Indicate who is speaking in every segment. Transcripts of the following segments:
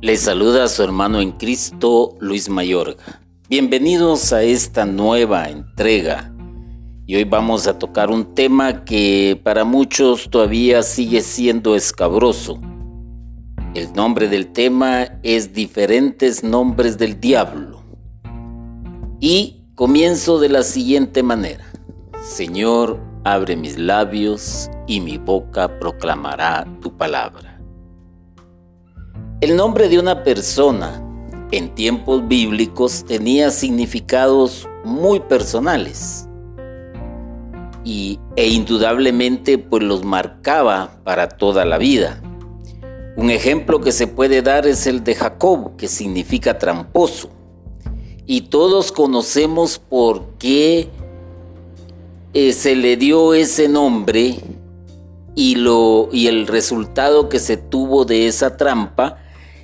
Speaker 1: Les saluda a su hermano en Cristo, Luis Mayorga. Bienvenidos a esta nueva entrega. Y hoy vamos a tocar un tema que para muchos todavía sigue siendo escabroso. El nombre del tema es Diferentes Nombres del Diablo. Y comienzo de la siguiente manera. Señor, abre mis labios y mi boca proclamará tu palabra. El nombre de una persona en tiempos bíblicos tenía significados muy personales y, e indudablemente pues los marcaba para toda la vida. Un ejemplo que se puede dar es el de Jacob, que significa tramposo. Y todos conocemos por qué eh, se le dio ese nombre y, lo, y el resultado que se tuvo de esa trampa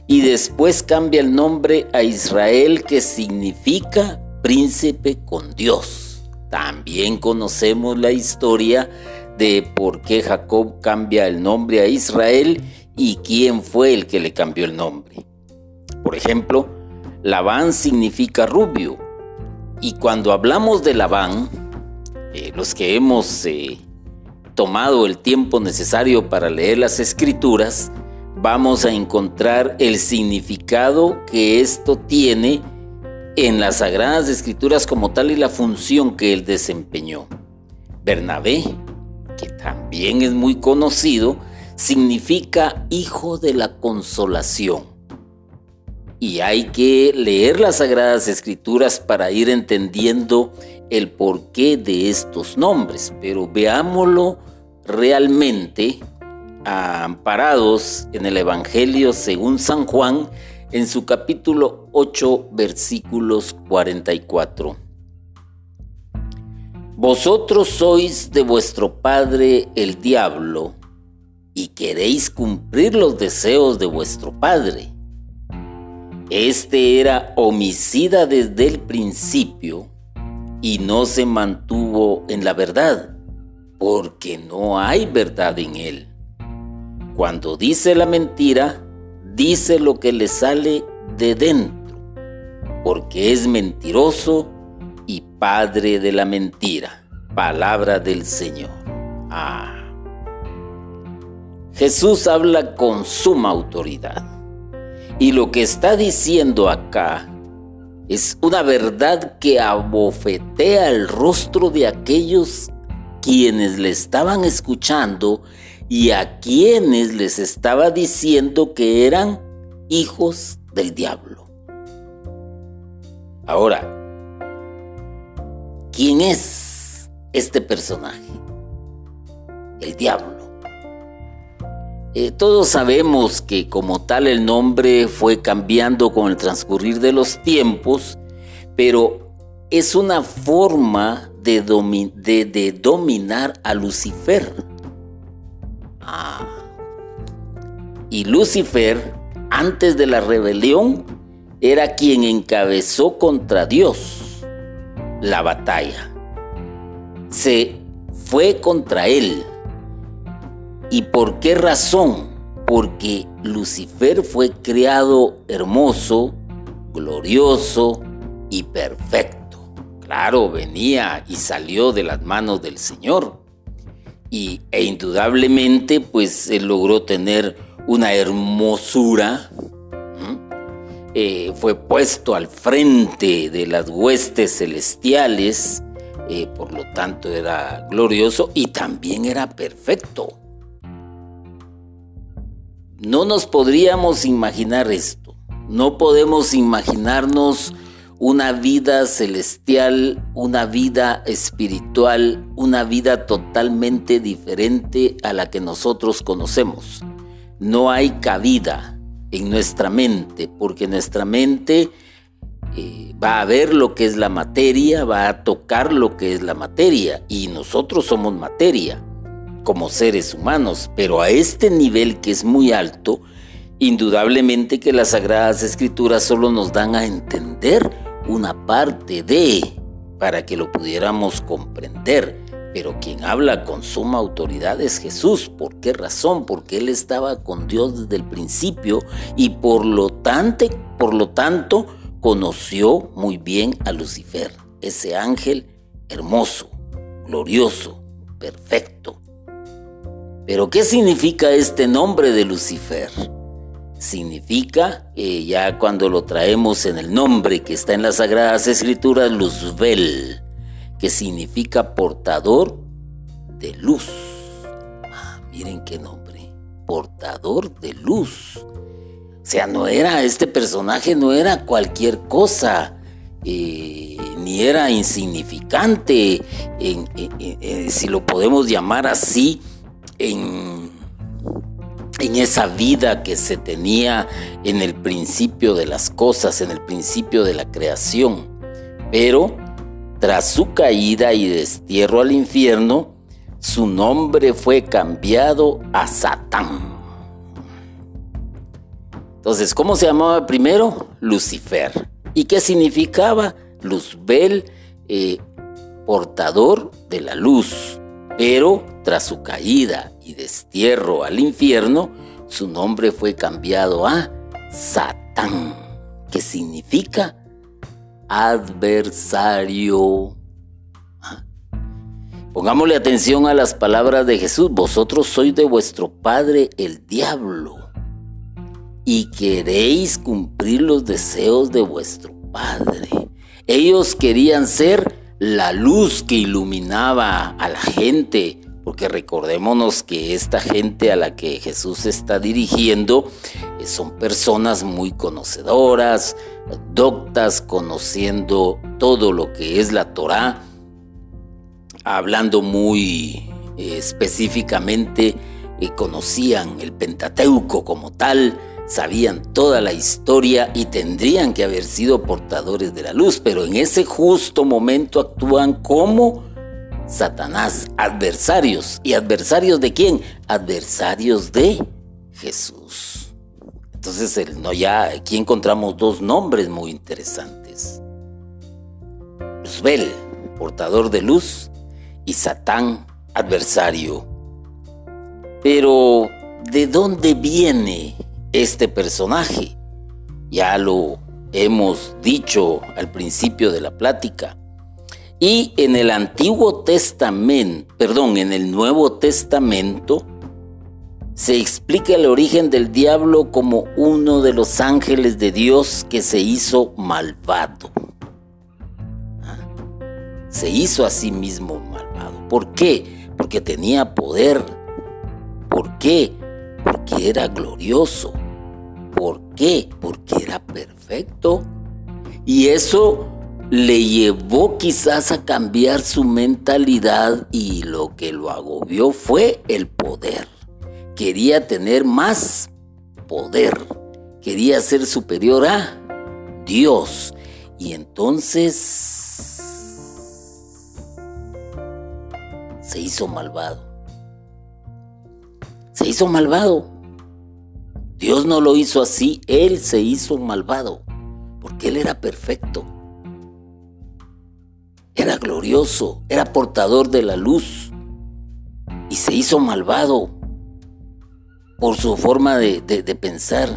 Speaker 1: y después cambia el nombre a Israel que significa príncipe con Dios. También conocemos la historia de por qué Jacob cambia el nombre a Israel y quién fue el que le cambió el nombre. Por ejemplo, Labán significa rubio y cuando hablamos de Labán, eh, los que hemos eh, tomado el tiempo necesario para leer las escrituras, vamos a encontrar el significado que esto tiene en las Sagradas Escrituras como tal y la función que él desempeñó. Bernabé, que también es muy conocido, significa hijo de la consolación. Y hay que leer las Sagradas Escrituras para ir entendiendo el porqué de estos nombres, pero veámoslo realmente amparados en el Evangelio según San Juan en su capítulo 8 versículos 44. Vosotros sois de vuestro padre el diablo y queréis cumplir los deseos de vuestro padre. Este era homicida desde el principio y no se mantuvo en la verdad, porque no hay verdad en él. Cuando dice la mentira, dice lo que le sale de dentro, porque es mentiroso y padre de la mentira. Palabra del Señor. Ah. Jesús habla con suma autoridad. Y lo que está diciendo acá es una verdad que abofetea el rostro de aquellos quienes le estaban escuchando y a quienes les estaba diciendo que eran hijos del diablo. Ahora, ¿quién es este personaje? El diablo. Eh, todos sabemos que como tal el nombre fue cambiando con el transcurrir de los tiempos, pero es una forma de, de dominar a Lucifer y Lucifer, antes de la rebelión, era quien encabezó contra Dios la batalla. Se fue contra él. ¿Y por qué razón? Porque Lucifer fue creado hermoso, glorioso y perfecto. Claro, venía y salió de las manos del Señor y, e indudablemente pues logró tener una hermosura. Eh, fue puesto al frente de las huestes celestiales, eh, por lo tanto era glorioso y también era perfecto. No nos podríamos imaginar esto, no podemos imaginarnos una vida celestial, una vida espiritual, una vida totalmente diferente a la que nosotros conocemos. No hay cabida en nuestra mente, porque nuestra mente eh, va a ver lo que es la materia, va a tocar lo que es la materia, y nosotros somos materia como seres humanos, pero a este nivel que es muy alto, indudablemente que las sagradas escrituras solo nos dan a entender una parte de para que lo pudiéramos comprender. Pero quien habla con suma autoridad es Jesús. ¿Por qué razón? Porque Él estaba con Dios desde el principio y por lo tanto, por lo tanto conoció muy bien a Lucifer, ese ángel hermoso, glorioso, perfecto. Pero ¿qué significa este nombre de Lucifer? Significa, eh, ya cuando lo traemos en el nombre que está en las Sagradas Escrituras, Luzbel, que significa portador de luz. Ah, miren qué nombre, portador de luz. O sea, no era, este personaje no era cualquier cosa. Eh, ni era insignificante, si lo podemos llamar así, en, en esa vida que se tenía en el principio de las cosas, en el principio de la creación. Pero tras su caída y destierro al infierno, su nombre fue cambiado a Satán. Entonces, ¿cómo se llamaba primero? Lucifer. ¿Y qué significaba? Luzbel, eh, portador de la luz, pero tras su caída y destierro al infierno, su nombre fue cambiado a Satán, que significa adversario. Ah. Pongámosle atención a las palabras de Jesús. Vosotros sois de vuestro padre el diablo y queréis cumplir los deseos de vuestro padre. Ellos querían ser la luz que iluminaba a la gente, porque recordémonos que esta gente a la que Jesús está dirigiendo eh, son personas muy conocedoras, doctas, conociendo todo lo que es la Torá, hablando muy eh, específicamente, eh, conocían el Pentateuco como tal, sabían toda la historia y tendrían que haber sido portadores de la luz, pero en ese justo momento actúan como Satanás, adversarios. ¿Y adversarios de quién? Adversarios de Jesús. Entonces, no, ya aquí encontramos dos nombres muy interesantes. Luzbel, portador de luz, y Satán, adversario. Pero, ¿de dónde viene este personaje. Ya lo hemos dicho al principio de la plática. Y en el Antiguo Testamento, perdón, en el Nuevo Testamento, se explica el origen del diablo como uno de los ángeles de Dios que se hizo malvado. ¿Ah? Se hizo a sí mismo malvado. ¿Por qué? Porque tenía poder. ¿Por qué? Porque era glorioso. ¿Por qué? Porque era perfecto. Y eso le llevó quizás a cambiar su mentalidad y lo que lo agobió fue el poder. Quería tener más poder. Quería ser superior a Dios. Y entonces se hizo malvado. Se hizo malvado. Dios no lo hizo así, Él se hizo malvado, porque Él era perfecto. Era glorioso, era portador de la luz y se hizo malvado por su forma de, pensar.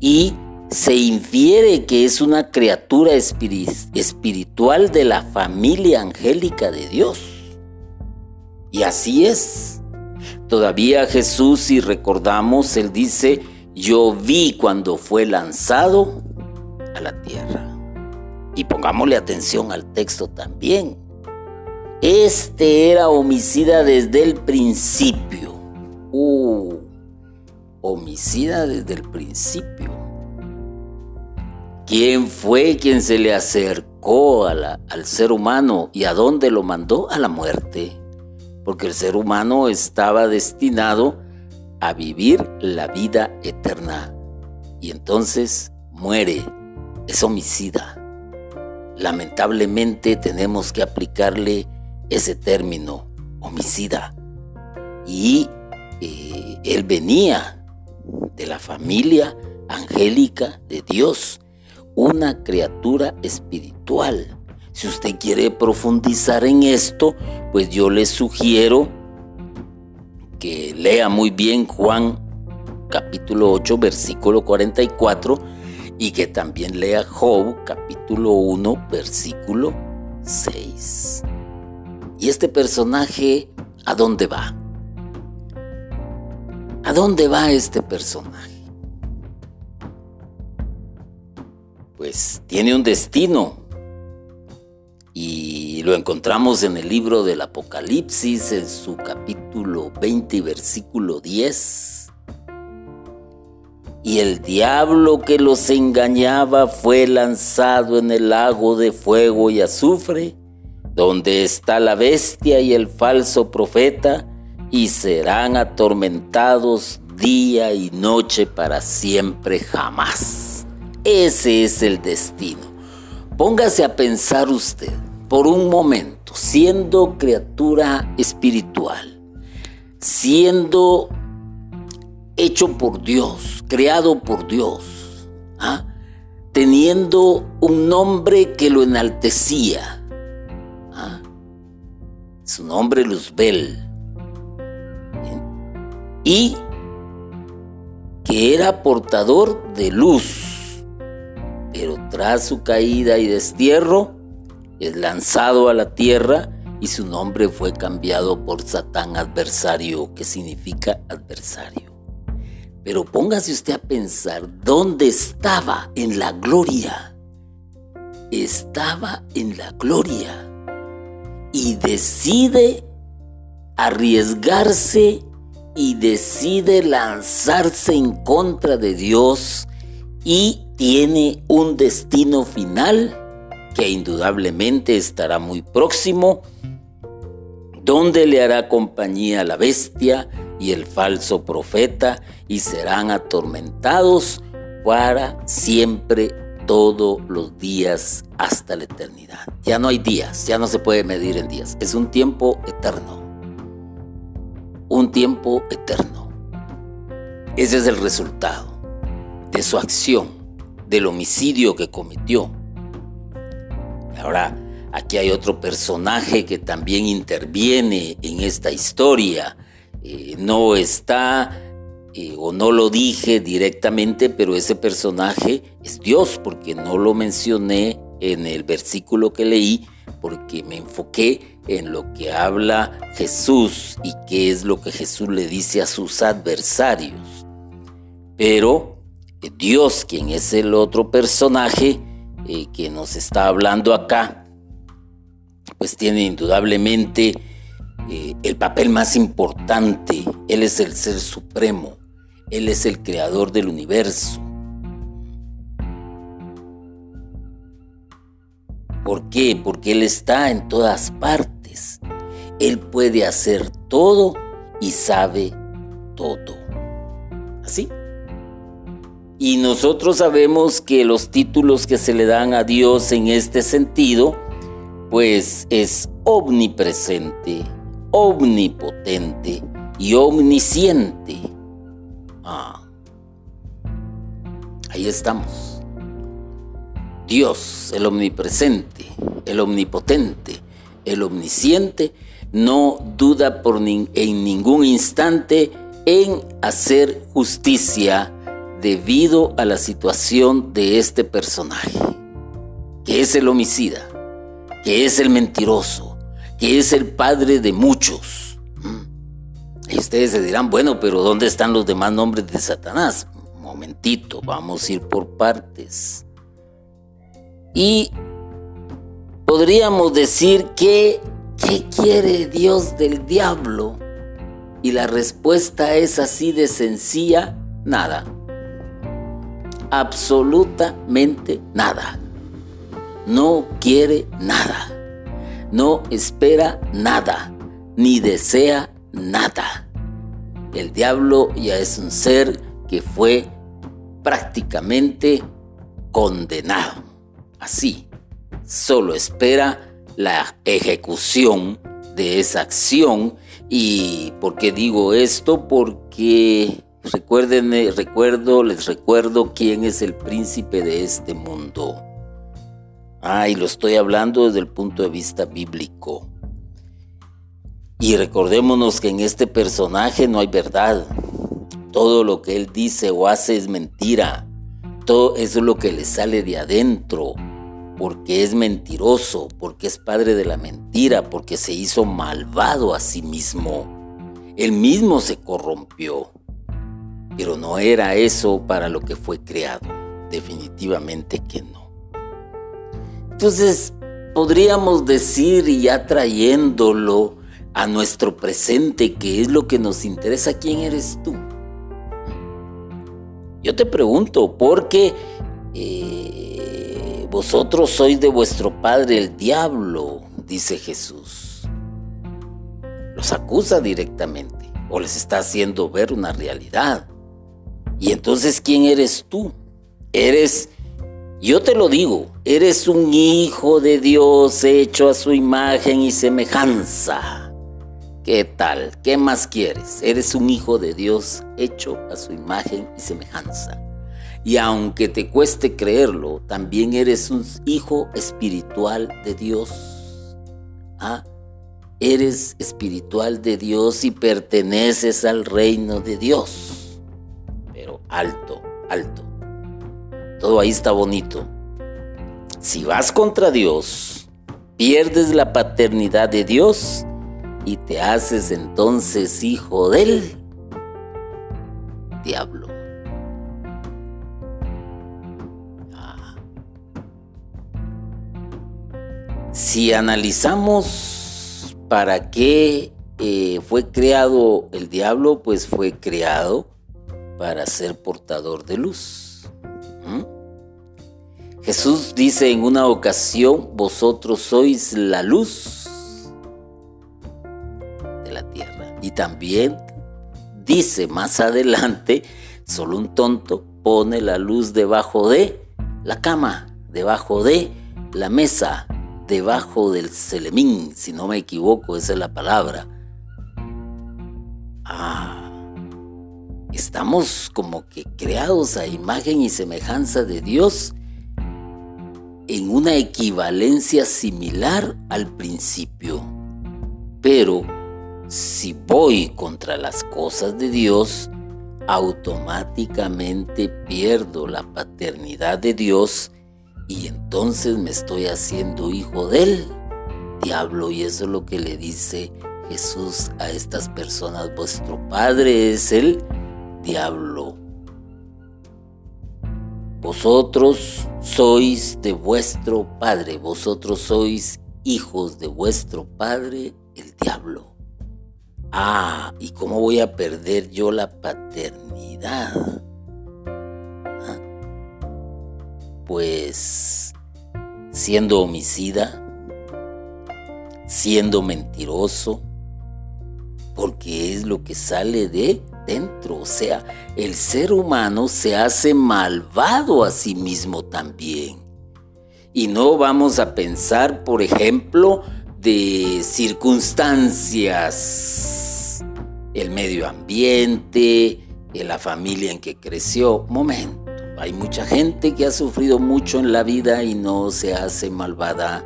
Speaker 1: Y se infiere que es una criatura espiritual de la familia angélica de Dios. Y así es. Todavía Jesús, si recordamos, él dice, yo vi cuando fue lanzado a la tierra. Y pongámosle atención al texto también. Este era homicida desde el principio. Uh, homicida desde el principio. ¿Quién fue quien se le acercó al ser humano y a dónde lo mandó? A la muerte porque el ser humano estaba destinado a vivir la vida eterna y entonces muere, es homicida. Lamentablemente tenemos que aplicarle ese término, homicida. Y eh, él venía de la familia angélica de Dios, una criatura espiritual. Si usted quiere profundizar en esto, pues yo le sugiero que lea muy bien Juan capítulo 8, versículo 44, y que también lea Job capítulo 1, versículo 6. ¿Y este personaje a dónde va? ¿A dónde va este personaje? Pues tiene un destino y lo encontramos en el libro del Apocalipsis en su capítulo 20 versículo 10. Y el diablo que los engañaba fue lanzado en el lago de fuego y azufre, donde está la bestia y el falso profeta, y serán atormentados día y noche para siempre jamás. Ese es el destino. Póngase a pensar usted por un momento, siendo criatura espiritual, siendo hecho por Dios, creado por Dios, ¿ah? teniendo un nombre que lo enaltecía. ¿ah? Su nombre Luzbel y que era portador de luz, pero tras su caída y destierro es lanzado a la tierra y su nombre fue cambiado por Satán adversario, que significa adversario. Pero póngase usted a pensar dónde estaba en la gloria. Estaba en la gloria y decide arriesgarse y decide lanzarse en contra de Dios y tiene un destino final que indudablemente estará muy próximo, donde le hará compañía la bestia y el falso profeta y serán atormentados para siempre todos los días hasta la eternidad. Ya no hay días, ya no se puede medir en días, es un tiempo eterno un tiempo eterno. Ese es el resultado de su acción, del homicidio que cometió. Ahora, aquí hay otro personaje que también interviene en esta historia. Eh, no está, eh, o no lo dije directamente, pero ese personaje es Dios, porque no lo mencioné en el versículo que leí, porque me enfoqué en lo que habla Jesús y qué es lo que Jesús le dice a sus adversarios. Pero eh, Dios, quien es el otro personaje que nos está hablando acá, pues tiene indudablemente eh, el papel más importante. Él es el ser supremo, Él es el creador del universo. ¿Por qué? Porque Él está en todas partes. Él puede hacer todo y sabe todo. ¿Así? Y nosotros sabemos que los títulos que se le dan a Dios en este sentido, pues es omnipresente, omnipotente y omnisciente. Ah, ahí estamos. Dios, el omnipresente, el omnipotente, el omnisciente, no duda por en ningún instante en hacer justicia debido a la situación de este personaje, que es el homicida, que es el mentiroso, es el padre de muchos. Y ustedes se dirán, bueno, pero ¿dónde están los demás nombres de Satanás? Momentito, vamos a ir por partes. Y podríamos decir que, ¿qué quiere Dios del diablo? Y la respuesta es así de sencilla, nada. Absolutamente nada. No quiere nada. No espera nada. Ni desea nada. El diablo ya es un ser que fue prácticamente condenado así. Solo espera la ejecución de esa acción. ¿Y por qué digo esto? Porque recuerden, recuerdo, les recuerdo quién es el príncipe de este mundo. Ah, y lo estoy hablando desde el punto de vista bíblico. Y recordémonos que en este personaje no hay verdad. Todo lo que él dice o hace es mentira. Todo eso es lo que le sale de adentro. Porque es mentiroso, porque es padre de la mentira, porque se hizo malvado a sí mismo. Él mismo se corrompió. Pero no era eso para lo que fue creado. Definitivamente que no. Entonces, podríamos decir, y ya trayéndolo a nuestro presente, que es lo que nos interesa, ¿quién eres tú? Yo te pregunto, porque eh, vosotros sois de vuestro padre el diablo, dice Jesús. Los acusa directamente o les está haciendo ver una realidad. Y entonces, ¿quién eres tú? Eres, yo te lo digo, eres un hijo de Dios hecho a su imagen y semejanza. ¿Qué tal? ¿Qué más quieres? Eres un hijo de Dios hecho a su imagen y semejanza. Y aunque te cueste creerlo, también eres un hijo espiritual de Dios. ¿Ah? Eres espiritual de Dios y perteneces al reino de Dios. Pero alto, alto. Todo ahí está bonito. Si vas contra Dios, pierdes la paternidad de Dios y te haces entonces hijo del diablo. Ah. Si analizamos para qué eh, fue creado el diablo, pues fue creado para ser portador de luz. Jesús dice en una ocasión, vosotros sois la luz Y también dice más adelante, solo un tonto pone la luz debajo de la cama, debajo de la mesa, debajo del celemín, si no me equivoco, esa es la palabra. Ah, estamos como que creados a imagen y semejanza de Dios en una equivalencia similar al principio, pero si voy contra las cosas de Dios, automáticamente pierdo la paternidad de Dios y entonces me estoy haciendo hijo del diablo y eso es lo que le dice Jesús a estas personas. Vuestro padre es el diablo. Vosotros sois de vuestro padre, vosotros sois hijos de vuestro padre el diablo. Ah, ¿y cómo voy a perder yo la paternidad? Ah, pues siendo homicida, siendo mentiroso, porque es lo que sale de dentro. O sea, el ser humano se hace malvado a sí mismo también. Y no vamos a pensar, por ejemplo, de circunstancias el medio ambiente, la familia en que creció. Momento, hay mucha gente que ha sufrido mucho en la vida y no se hace malvada.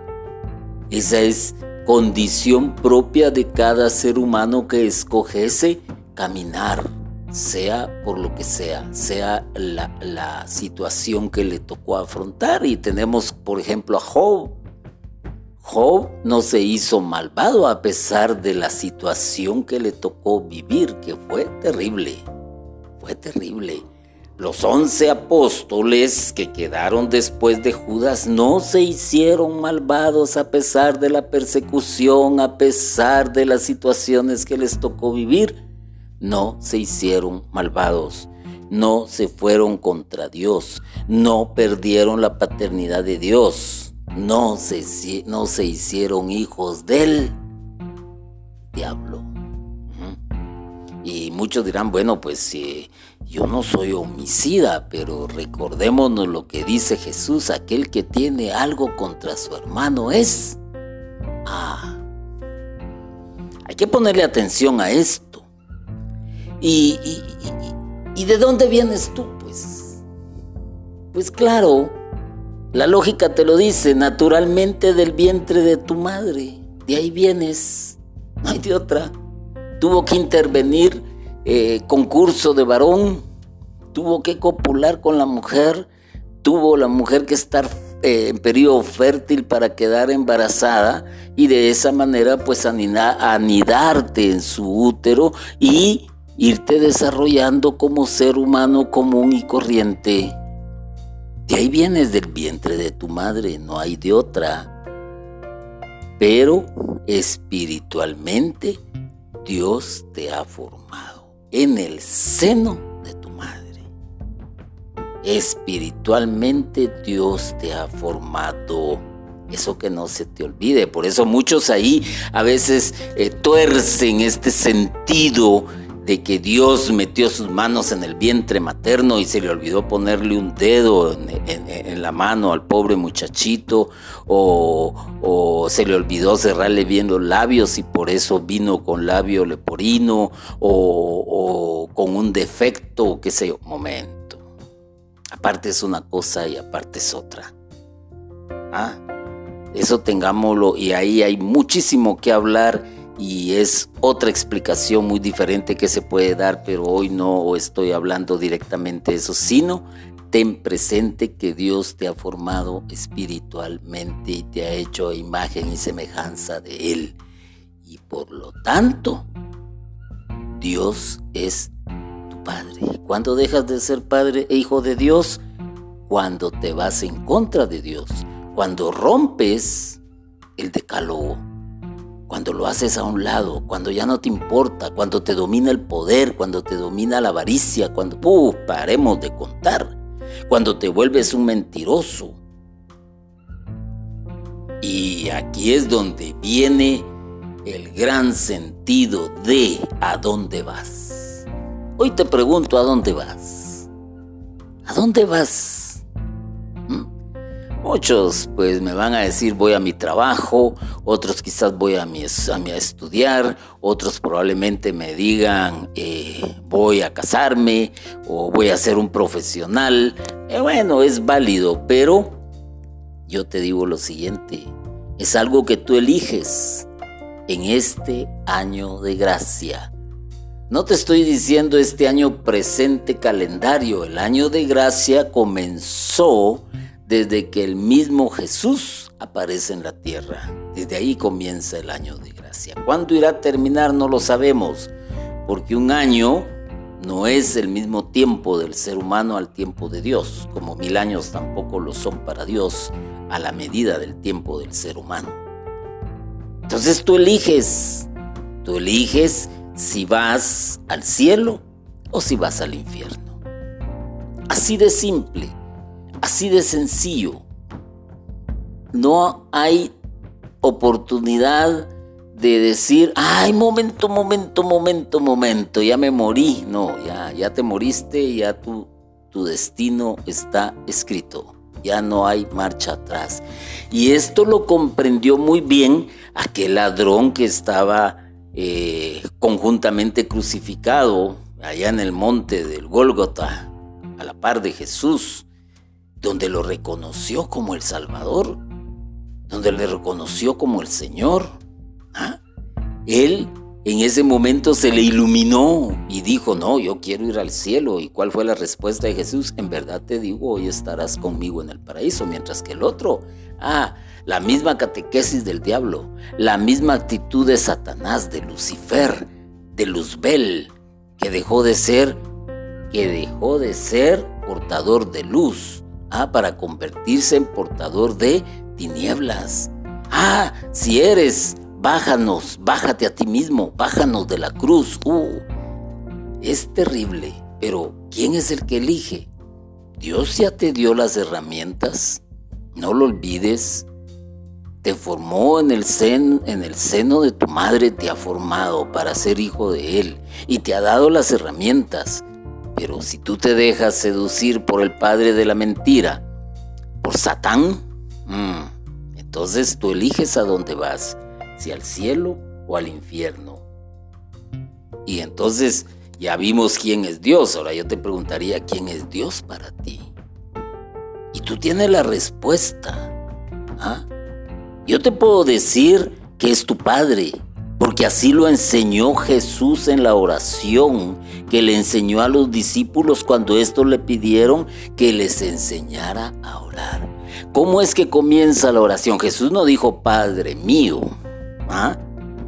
Speaker 1: Esa es condición propia de cada ser humano que escoge ese caminar, sea por lo que sea, sea la, la situación que le tocó afrontar. Y tenemos, por ejemplo, a Job, Job no se hizo malvado a pesar de la situación que le tocó vivir, que fue terrible. Fue terrible. Los once apóstoles que quedaron después de Judas no se hicieron malvados a pesar de la persecución, a pesar de las situaciones que les tocó vivir. No se hicieron malvados, no se fueron contra Dios, no perdieron la paternidad de Dios no se, no se hicieron hijos del diablo. Y muchos dirán, bueno, pues yo no soy homicida, pero recordémonos lo que dice Jesús, aquel que tiene algo contra su hermano es... Ah, hay que ponerle atención a esto. ¿Y, y, y, de dónde vienes tú? Pues, pues claro, La lógica te lo dice, naturalmente del vientre de tu madre. De ahí vienes. No hay de otra. Tuvo que intervenir eh, concurso de varón. Tuvo que copular con la mujer. Tuvo la mujer que estar eh, en periodo fértil para quedar embarazada y de esa manera pues anidarte en su útero y irte desarrollando como ser humano común y corriente. De ahí vienes del vientre de tu madre, no hay de otra. Pero espiritualmente Dios te ha formado en el seno de tu madre. Espiritualmente Dios te ha formado. Eso que no se te olvide. Por eso muchos ahí a veces eh, tuercen este sentido de que Dios metió sus manos en el vientre materno y se le olvidó ponerle un dedo en, la mano al pobre muchachito o, se le olvidó cerrarle bien los labios y por eso vino con labio leporino o, con un defecto, qué sé yo, momento. Aparte es una cosa y aparte es otra. ¿Ah? Eso tengámoslo y ahí hay muchísimo que hablar y es otra explicación muy diferente que se puede dar, pero hoy no estoy hablando directamente de eso, sino ten presente que Dios te ha formado espiritualmente y te ha hecho imagen y semejanza de Él. Y por lo tanto, Dios es tu Padre. ¿Cuándo dejas de ser Padre e Hijo de Dios? Cuando te vas en contra de Dios, cuando rompes el decálogo cuando lo haces a un lado, cuando ya no te importa, cuando te domina el poder, cuando te domina la avaricia, cuando, uh, paremos de contar, cuando te vuelves un mentiroso. Y aquí es donde viene el gran sentido de a dónde vas. Hoy te pregunto a dónde vas. ¿A dónde vas? Muchos pues me van a decir voy a mi trabajo, otros quizás voy a, mi, a, estudiar, otros probablemente me digan eh, voy a casarme o voy a ser un profesional. Eh, bueno, es válido, pero yo te digo lo siguiente, es algo que tú eliges en este año de gracia. No te estoy diciendo este año presente calendario, el año de gracia comenzó desde que el mismo Jesús aparece en la tierra. Desde ahí comienza el año de gracia. ¿Cuándo irá a terminar? No lo sabemos, porque un año no es el mismo tiempo del ser humano al tiempo de Dios, como mil años tampoco lo son para Dios a la medida del tiempo del ser humano. Entonces tú eliges, tú eliges si vas al cielo o si vas al infierno. Así de simple. Así de sencillo. No hay oportunidad de decir, ay, momento, momento, momento, momento, ya me morí. No, ya, ya te moriste, ya tu, tu destino está escrito. Ya no hay marcha atrás. Y esto lo comprendió muy bien aquel ladrón que estaba eh, conjuntamente crucificado allá en el monte del Gólgota, a la par de Jesús donde lo reconoció como el Salvador, donde le reconoció como el Señor. ¿Ah? Él en ese momento se le iluminó y dijo, no, yo quiero ir al cielo. ¿Y cuál fue la respuesta de Jesús? En verdad te digo, hoy estarás conmigo en el paraíso, mientras que el otro, ah, la misma catequesis del diablo, la misma actitud de Satanás, de Lucifer, de Luzbel, que dejó de ser, que dejó de ser portador de luz Ah, para convertirse en portador de tinieblas. Ah, si eres, bájanos, bájate a ti mismo, bájanos de la cruz. Uh, es terrible, pero ¿quién es el que elige? Dios ya te dio las herramientas, no lo olvides. Te formó en el, en el seno de tu madre, te ha formado para ser hijo de Él y te ha dado las herramientas. Pero si tú te dejas seducir por el padre de la mentira, por Satán, mm, entonces tú eliges a dónde vas, si al cielo o al infierno. Y entonces ya vimos quién es Dios. Ahora yo te preguntaría quién es Dios para ti. Y tú tienes la respuesta. ¿ah? Yo te puedo decir que es tu Padre, porque así lo enseñó Jesús en la oración que le enseñó a los discípulos cuando estos le pidieron que les enseñara a orar. ¿Cómo es que comienza la oración? Jesús no dijo Padre mío. ¿ah?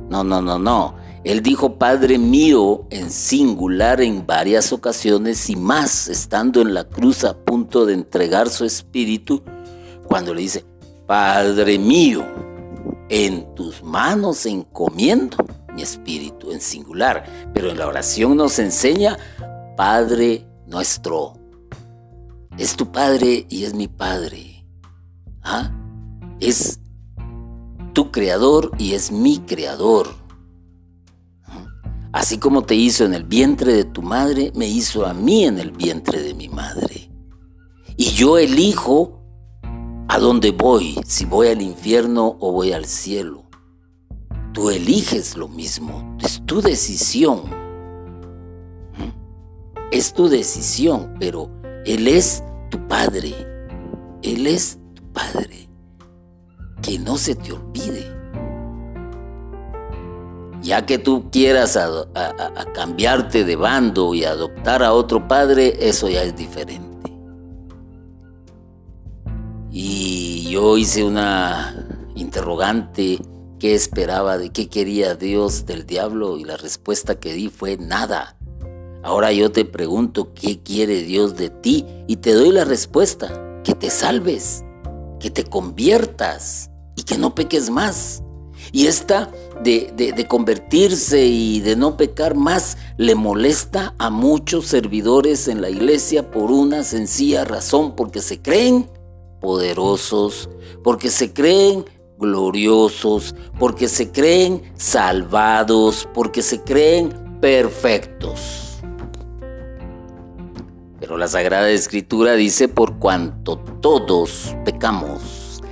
Speaker 1: No, no, no, no. Él dijo Padre mío en singular en varias ocasiones y más estando en la cruz a punto de entregar su espíritu, cuando le dice, Padre mío, en tus manos encomiendo mi espíritu en singular, pero en la oración nos enseña Padre nuestro. Es tu Padre y es mi Padre. ¿Ah? Es tu creador y es mi creador. Así como te hizo en el vientre de tu madre, me hizo a mí en el vientre de mi madre. Y yo elijo a dónde voy, si voy al infierno o voy al cielo. Tú eliges lo mismo, es tu decisión. ¿Mm? Es tu decisión, pero Él es tu Padre. Él es tu Padre. Que no se te olvide. Ya que tú quieras a, cambiarte de bando y adoptar a otro padre, eso ya es diferente. Y yo hice una interrogante, ¿qué esperaba de qué quería Dios del diablo? Y la respuesta que di fue nada. Ahora yo te pregunto, ¿qué quiere Dios de ti? Y te doy la respuesta, que te salves, que te conviertas y que no peques más. Y esta de, convertirse y de no pecar más le molesta a muchos servidores en la iglesia por una sencilla razón, porque se creen poderosos, porque se creen gloriosos, porque se creen salvados, porque se creen perfectos. Pero la Sagrada Escritura dice, por cuanto todos pecamos,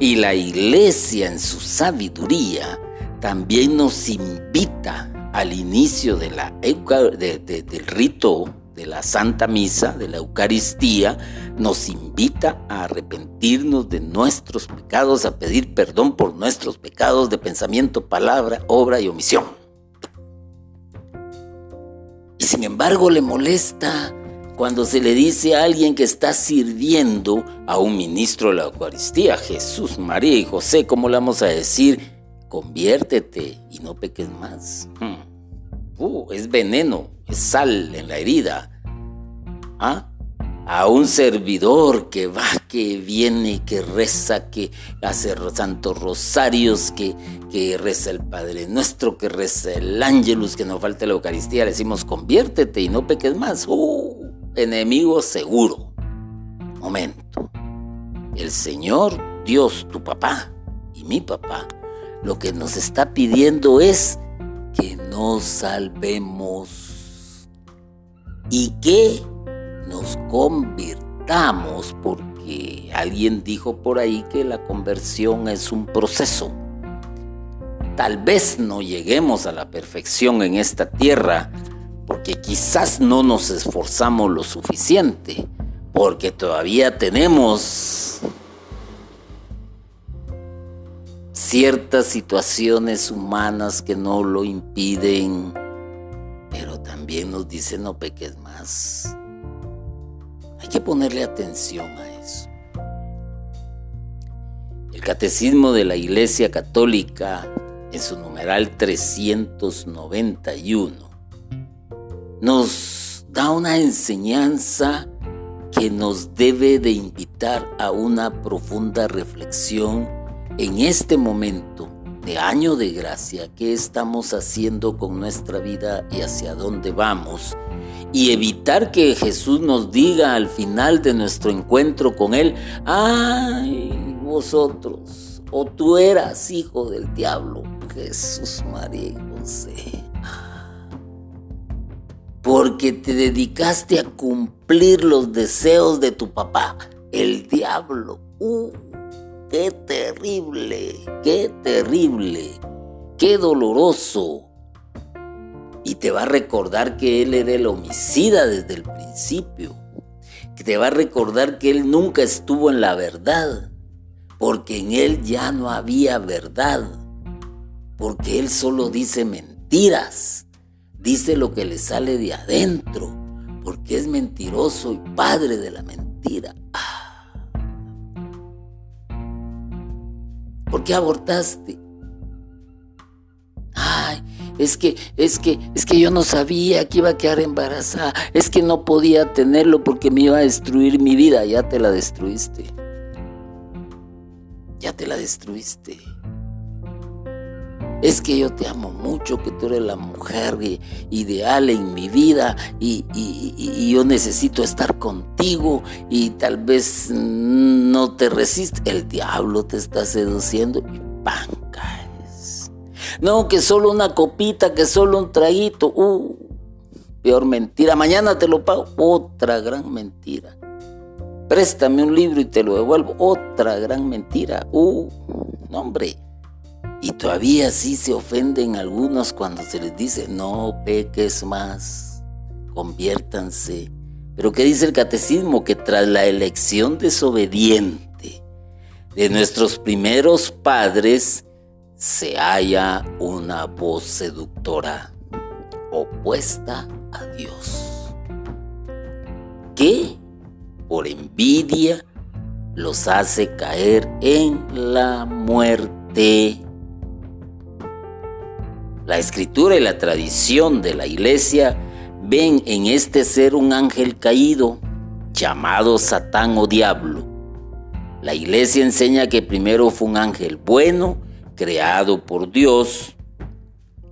Speaker 1: y la iglesia en su sabiduría también nos invita al inicio de la, del rito de la Santa Misa, de la Eucaristía, nos invita a arrepentirnos de nuestros pecados, a pedir perdón por nuestros pecados de pensamiento, palabra, obra y omisión. Y sin embargo le molesta cuando se le dice a alguien que está sirviendo a un ministro de la Eucaristía, Jesús, María y José, ¿cómo le vamos a decir? Conviértete y no peques más. Hmm. Uh, es veneno, es sal en la herida. ¿Ah? a un servidor que va, que viene, que reza, que hace santos rosarios, que, que reza el Padre Nuestro, que reza el Ángelus, que no falte la Eucaristía, le decimos conviértete y no peques más. Uh, enemigo seguro. Momento. El Señor, Dios, tu papá y mi papá, lo que nos está pidiendo es que nos salvemos y que nos convirtamos, porque alguien dijo por ahí que la conversión es un proceso. Tal vez no lleguemos a la perfección en esta tierra, porque quizás no nos esforzamos lo suficiente, porque todavía tenemos ciertas situaciones humanas que no lo impiden, pero también nos dicen no peques más. Hay que ponerle atención a eso. El Catecismo de la Iglesia Católica, en su numeral 391, nos da una enseñanza que nos debe de invitar a una profunda reflexión en este momento de año de gracia, qué estamos haciendo con nuestra vida y hacia dónde vamos, y evitar que Jesús nos diga al final de nuestro encuentro con Él, ay, vosotros, o tú eras hijo del diablo, Jesús, María y José porque te dedicaste a cumplir los deseos de tu papá, el diablo. ¡Uh! ¡Qué terrible! ¡Qué terrible! ¡Qué doloroso! Y te va a recordar que él era el homicida desde el principio, te va a recordar que Él nunca estuvo en la verdad, porque en Él ya no había verdad, porque Él solo dice mentiras, dice lo que le sale de adentro, porque es mentiroso y padre de la mentira. Ah. ¿Por qué abortaste? Ay, es que, es que, es que yo no sabía que iba a quedar embarazada, es que no podía tenerlo porque me iba a destruir mi vida, ya te la destruiste. Ya te la destruiste. Es que yo te amo mucho, que tú eres la mujer ideal en mi vida y, yo necesito estar contigo y tal vez no te resistes. El diablo te está seduciendo y ¡pam! No, que solo una copita, que solo un traguito. Uh, peor mentira. Mañana te lo pago. Otra gran mentira. Préstame un libro y te lo devuelvo. Otra gran mentira. Uh, no, hombre. Y todavía sí se ofenden algunos cuando se les dice, no peques más, conviértanse. Pero ¿qué dice el catecismo? Que tras la elección desobediente de nuestros primeros padres, se halla una voz seductora opuesta a Dios, que por envidia los hace caer en la muerte. La escritura y la tradición de la iglesia ven en este ser un ángel caído llamado Satán o diablo. La iglesia enseña que primero fue un ángel bueno creado por Dios,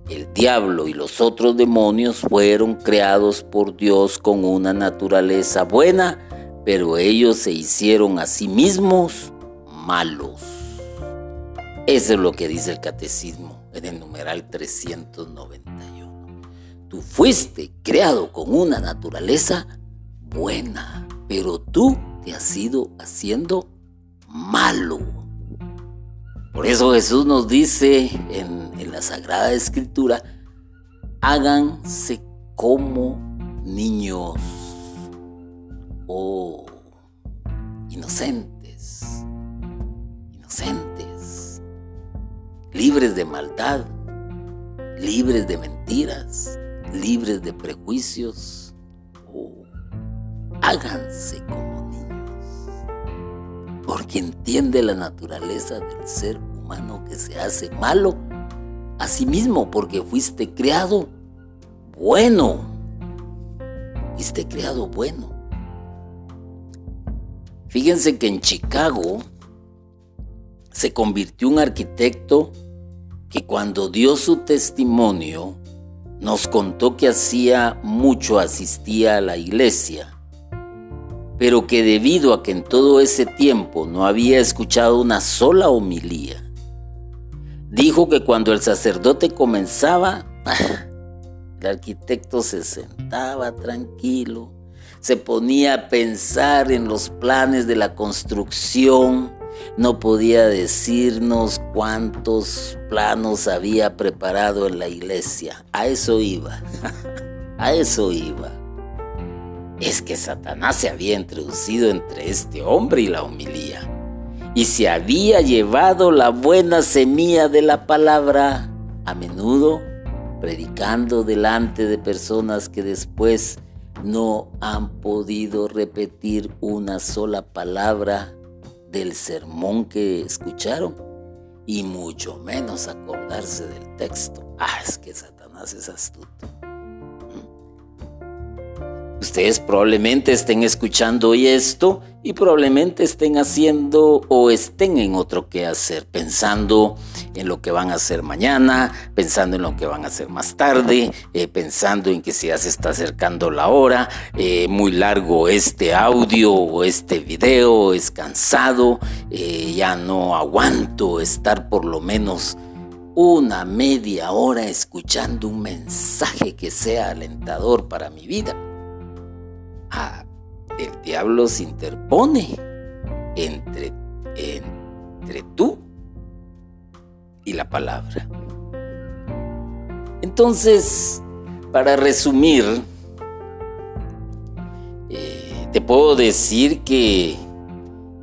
Speaker 1: el diablo y los otros demonios fueron creados por Dios con una naturaleza buena, pero ellos se hicieron a sí mismos malos. Eso es lo que dice el catecismo en el numeral 391. Tú fuiste creado con una naturaleza buena, pero tú te has ido haciendo malo. Por eso Jesús nos dice en, la Sagrada Escritura, háganse como niños o inocentes, inocentes, libres de maldad, libres de mentiras, libres de prejuicios, o háganse como niños, porque entiende la naturaleza del ser humano que se hace malo a sí mismo porque fuiste creado bueno. Fuiste creado bueno. Fíjense que en Chicago se convirtió un arquitecto que cuando dio su testimonio nos contó que hacía mucho asistía a la iglesia pero que debido a que en todo ese tiempo no había escuchado una sola homilía, dijo que cuando el sacerdote comenzaba, el arquitecto se sentaba tranquilo, se ponía a pensar en los planes de la construcción, no podía decirnos cuántos planos había preparado en la iglesia. A eso iba, a eso iba. Es que Satanás se había introducido entre este hombre y la homilía, y se había llevado la buena semilla de la palabra, a menudo predicando delante de personas que después no han podido repetir una sola palabra del sermón que escucharon, y mucho menos acordarse del texto. Ah, es que Satanás es astuto. Ustedes probablemente estén escuchando hoy esto y probablemente estén haciendo o estén en otro que hacer, pensando en lo que van a hacer mañana, pensando en lo que van a hacer más tarde, eh, pensando en que si ya se está acercando la hora, eh, muy largo este audio o este video, es cansado, eh, ya no aguanto estar por lo menos una media hora escuchando un mensaje que sea alentador para mi vida el diablo se interpone entre, entre tú y la palabra. Entonces, para resumir, eh, te puedo decir que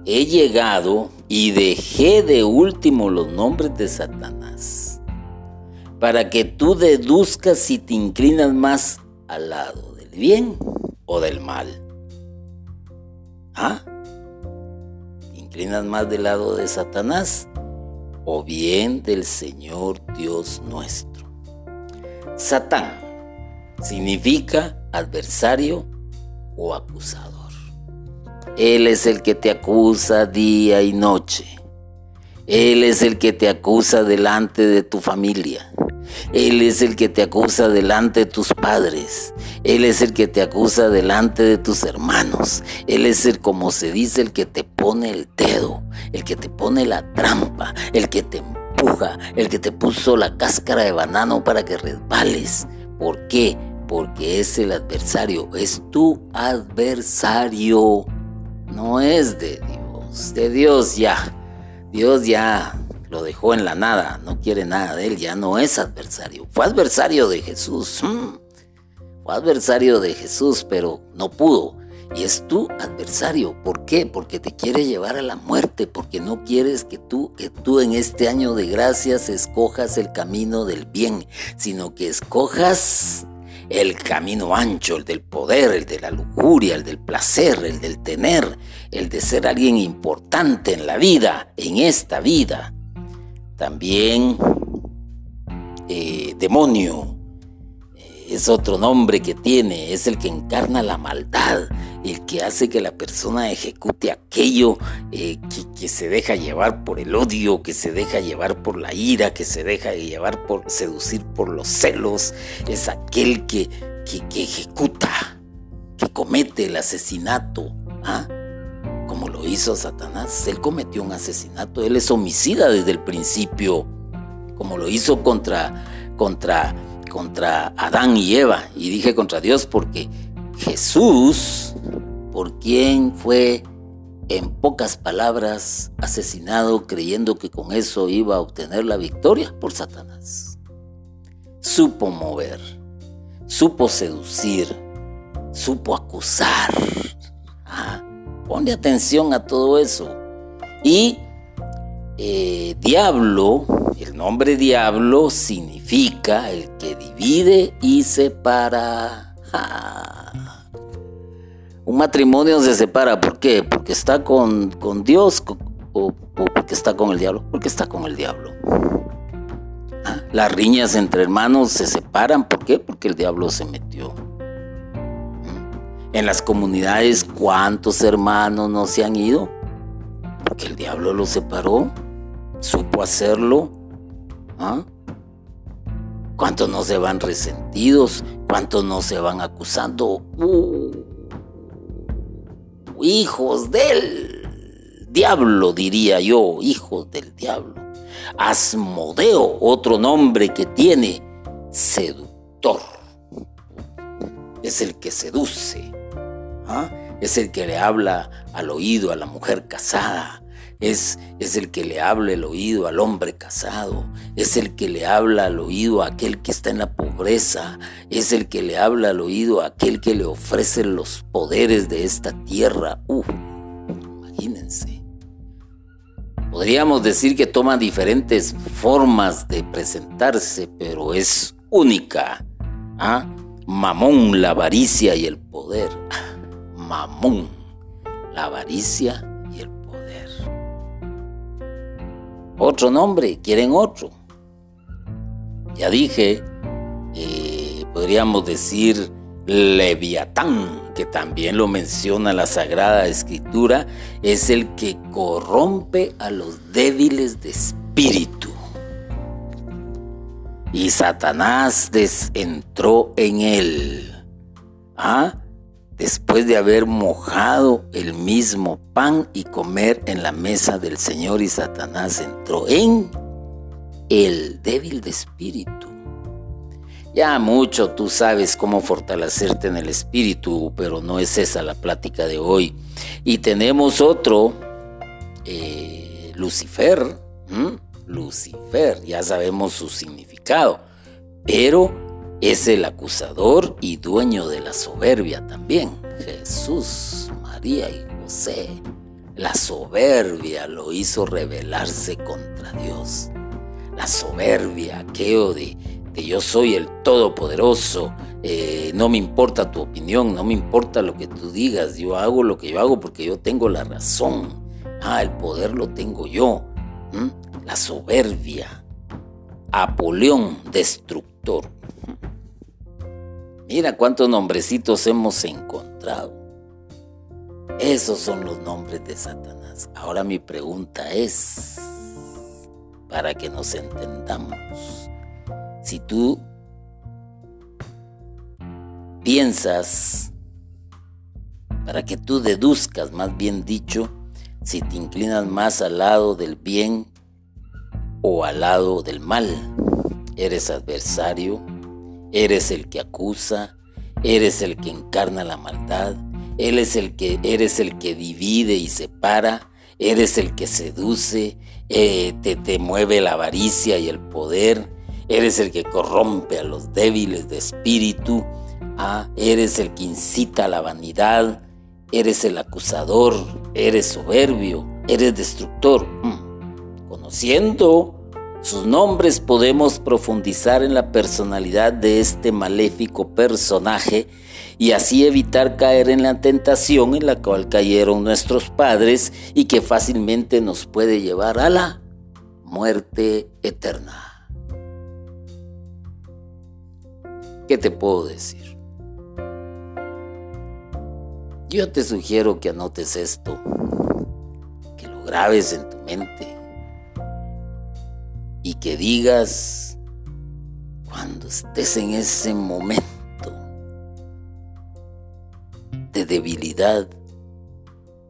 Speaker 1: he llegado y dejé de último los nombres de Satanás para que tú deduzcas si te inclinas más al lado del bien o del mal. ¿Ah? ¿Te inclinas más del lado de Satanás o bien del Señor Dios nuestro? Satán significa adversario o acusador. Él es el que te acusa día y noche. Él es el que te acusa delante de tu familia. Él es el que te acusa delante de tus padres. Él es el que te acusa delante de tus hermanos. Él es el, como se dice, el que te pone el dedo, el que te pone la trampa, el que te empuja, el que te puso la cáscara de banano para que resbales. ¿Por qué? Porque es el adversario, es tu adversario no es de Dios. De Dios ya. Dios ya lo dejó en la nada, no quiere nada de él, ya no es adversario. Fue adversario de Jesús. Mm. Fue adversario de Jesús, pero no pudo. Y es tu adversario. ¿Por qué? Porque te quiere llevar a la muerte, porque no quieres que tú, que tú en este año de gracias escojas el camino del bien, sino que escojas el camino ancho, el del poder, el de la lujuria, el del placer, el del tener, el de ser alguien importante en la vida, en esta vida. También eh, demonio eh, es otro nombre que tiene, es el que encarna la maldad, el que hace que la persona ejecute aquello eh, que, se deja llevar por el odio, que se deja llevar por la ira, que se deja llevar por seducir por los celos, es aquel que, que, ejecuta, que comete el asesinato. ¿ah? Como lo hizo Satanás, él cometió un asesinato, él es homicida desde el principio, como lo hizo contra, contra, contra Adán y Eva. Y dije contra Dios porque Jesús, por quien fue en pocas palabras asesinado creyendo que con eso iba a obtener la victoria por Satanás. Supo mover, supo seducir, supo acusar. Ah, ponle atención a todo eso. Y eh, diablo, el nombre diablo significa el que divide y separa. Un matrimonio se separa, ¿por qué? Porque está con, Dios o, porque está con el diablo. Porque está con el diablo. Ah, las riñas entre hermanos se separan, ¿por qué? Porque el diablo se metió. En las comunidades, ¿cuántos hermanos no se han ido? Porque el diablo los separó, supo hacerlo. ¿Ah? ¿Cuántos no se van resentidos? ¿Cuántos no se van acusando? Uh hijos del diablo, diría yo, hijos del diablo. Asmodeo, otro nombre que tiene, seductor. Es el que seduce. ¿Ah? Es el que le habla al oído a la mujer casada es, el que le habla el oído al hombre casado, es el que le habla al oído a aquel que está en la pobreza, es el que le habla al oído a aquel que le ofrece los poderes de esta tierra. Uh, imagínense. Podríamos decir que toma diferentes formas de presentarse, pero es única. ¿ah? Mamón, la avaricia y el poder. Mamón, la avaricia otro nombre, quieren otro. Ya dije, eh, podríamos decir Leviatán, que también lo menciona la Sagrada Escritura, es el que corrompe a los débiles de espíritu. Y Satanás entró en él. ¿Ah? Después de haber mojado el mismo pan y comer en la mesa del Señor y Satanás entró en el débil de espíritu. Ya mucho tú sabes cómo fortalecerte en el espíritu, pero no es esa la plática de hoy. Y tenemos otro, eh, Lucifer, Lucifer, ya sabemos su significado, pero es el acusador y dueño de la soberbia también. Jesús, María y José. La soberbia lo hizo rebelarse contra Dios. La soberbia, aquello de, de yo soy el todopoderoso, eh, no me importa tu opinión, no me importa lo que tú digas, yo hago lo que yo hago porque yo tengo la razón. Ah, el poder lo tengo yo. La soberbia. Apoleón, destructor. Mira cuántos nombrecitos hemos encontrado. Esos son los nombres de Satanás. Ahora mi pregunta es, para que nos entendamos, si tú piensas, para que tú deduzcas, más bien dicho, si te inclinas más al lado del bien o al lado del mal. Eres adversario, eres el que acusa, eres el que encarna la maldad, eres el que, eres el que divide y separa, eres el que seduce, eh, te, te mueve la avaricia y el poder, eres el que corrompe a los débiles de espíritu, Ah, eres el que incita a la vanidad, eres el acusador, eres soberbio, eres destructor. Mm. Conociendo sus nombres podemos profundizar en la personalidad de este maléfico personaje y así evitar caer en la tentación en la cual cayeron nuestros padres y que fácilmente nos puede llevar a la muerte eterna. ¿Qué te puedo decir? Yo te sugiero que anotes esto, que lo grabes en tu mente que digas cuando estés en ese momento de debilidad,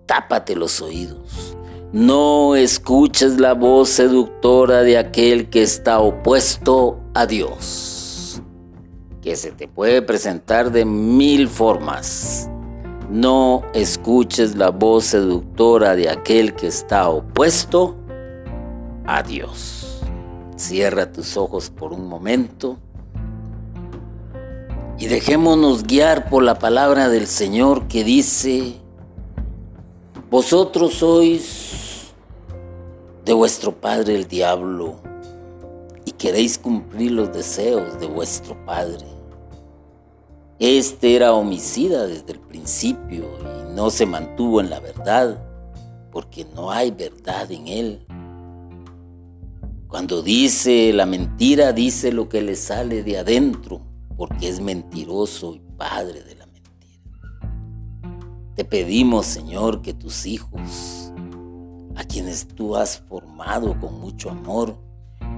Speaker 1: tápate los oídos. No escuches la voz seductora de aquel que está opuesto a Dios, que se te puede presentar de mil formas no escuches la voz seductora de aquel que está opuesto a Dios. Cierra tus ojos por un momento y dejémonos guiar por la palabra del Señor que dice, vosotros sois de vuestro padre el diablo y queréis cumplir los deseos de vuestro padre. Este era homicida desde el principio y no se mantuvo en la verdad, porque no hay verdad en él. Cuando dice la mentira, dice lo que le sale de adentro, porque es mentiroso y padre de la mentira. Te pedimos, Señor, que tus hijos, a quienes tú has formado con mucho amor,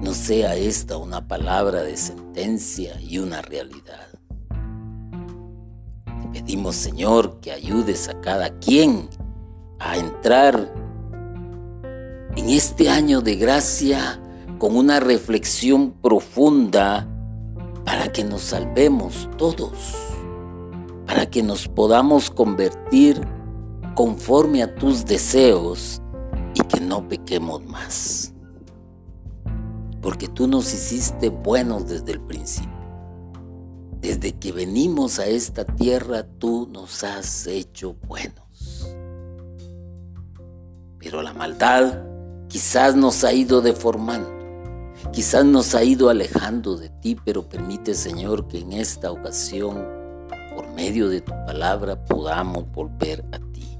Speaker 1: no sea esta una palabra de sentencia y una realidad. Pedimos, Señor, que ayudes a cada quien a entrar en este año de gracia con una reflexión profunda para que nos salvemos todos, para que nos podamos convertir conforme a tus deseos y que no pequemos más. Porque tú nos hiciste buenos desde el principio. Desde que venimos a esta tierra, tú nos has hecho buenos. Pero la maldad quizás nos ha ido deformando, quizás nos ha ido alejando de ti, pero permite, Señor, que en esta ocasión, por medio de tu palabra, podamos volver a ti,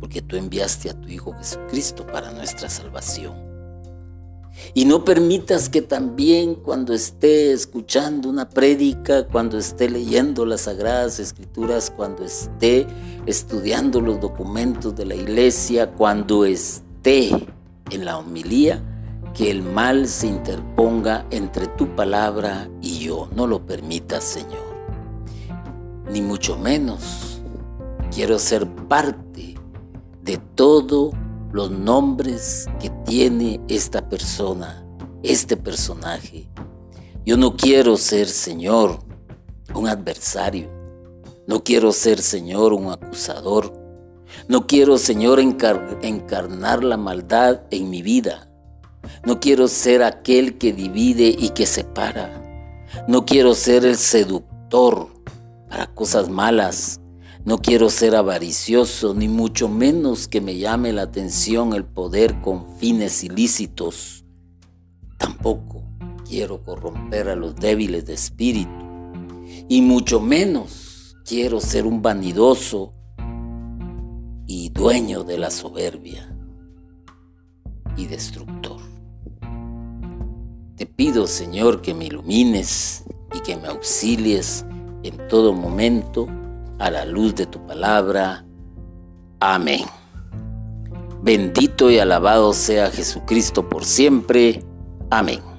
Speaker 1: porque tú enviaste a tu Hijo Jesucristo para nuestra salvación. Y no permitas que también cuando esté escuchando una prédica, cuando esté leyendo las sagradas escrituras, cuando esté estudiando los documentos de la iglesia, cuando esté en la homilía, que el mal se interponga entre tu palabra y yo. No lo permitas, Señor. Ni mucho menos. Quiero ser parte de todo los nombres que tiene esta persona, este personaje. Yo no quiero ser, Señor, un adversario. No quiero ser, Señor, un acusador. No quiero, Señor, encarnar la maldad en mi vida. No quiero ser aquel que divide y que separa. No quiero ser el seductor para cosas malas. No quiero ser avaricioso, ni mucho menos que me llame la atención el poder con fines ilícitos. Tampoco quiero corromper a los débiles de espíritu, y mucho menos quiero ser un vanidoso y dueño de la soberbia y destructor. Te pido, Señor, que me ilumines y que me auxilies en todo momento a la luz de tu palabra. Amén. Bendito y alabado sea Jesucristo por siempre. Amén.